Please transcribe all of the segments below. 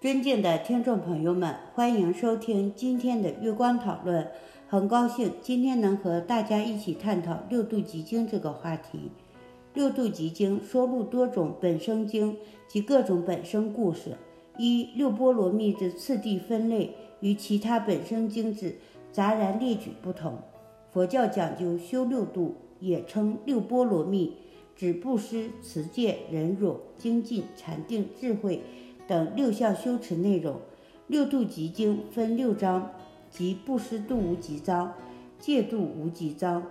尊敬的听众朋友们，欢迎收听今天的月光讨论。很高兴今天能和大家一起探讨六度集经这个话题。六度集经收录多种本生经及各种本生故事。一六波罗蜜之次第分类与其他本生经之杂然列举不同。佛教讲究修六度，也称六波罗蜜，指布施、持戒、忍辱、精进、禅定、智慧。等六项修持内容，六度集经分六章，即布施度无极章、戒度无极章、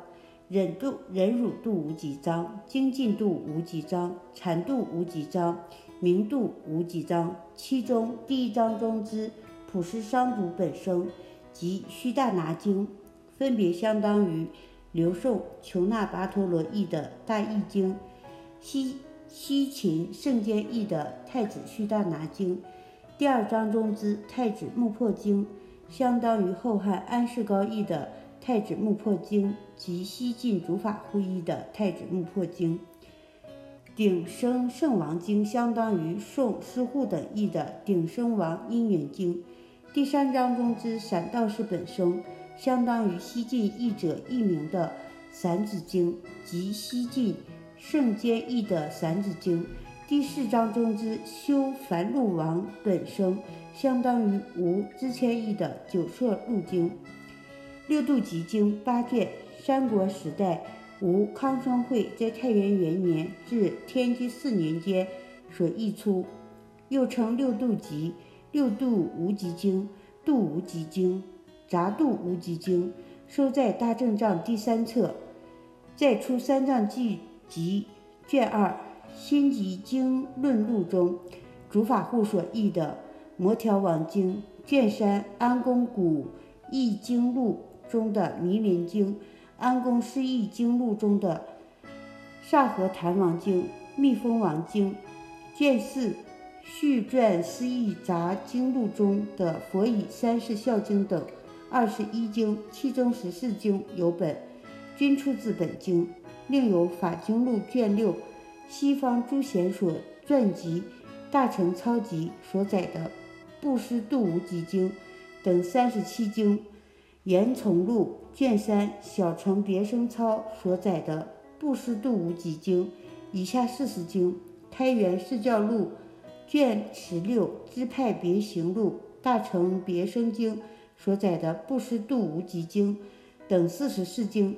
忍度忍辱度无极章、精进度无极章、禅度无极章、明度无极章。其中第一章中之普施商主本生及须大拿经，分别相当于刘宋琼那跋陀罗译的大译经，西。西秦圣坚译的《太子须大拿经》，第二章中之《太子木破经》，相当于后汉安世高译的《太子木破经》及西晋竺法护译的《太子木破经》。鼎生圣王经相当于宋师护等译的《鼎生王因缘经》。第三章中之散道士本生，相当于西晋译者译名的《散子经》及西晋。圣坚译的《散子经》第四章中之修凡路王本生，相当于吴之谦译的《九色鹿经》。六度集经八卷，三国时代吴康生会在太元元年至天机四年间所译出，又称六度集、六度无极经、度无极经、杂度无极经，收在大正藏第三册，在出三藏记。及卷二《心集经论录》中，竺法护所译的《摩条王经》；卷三《安公古译经录》中的《弥连经》；安公释义经录中的《萨和坛王经》《密封王经》；卷四《续传释义杂经录》中的《佛以三世孝经》等二十一经，其中十四经有本，均出自本经。另有《法经录》卷六，西方诸贤所撰集《大乘抄集》所载的《布施度无极经》等三十七经，《严从录》卷三小乘别生抄所载的《布施度无极经》以下四十经，《开元释教录》卷十六支派别行录》大乘别生经所载的《布施度无极经》等四十四经。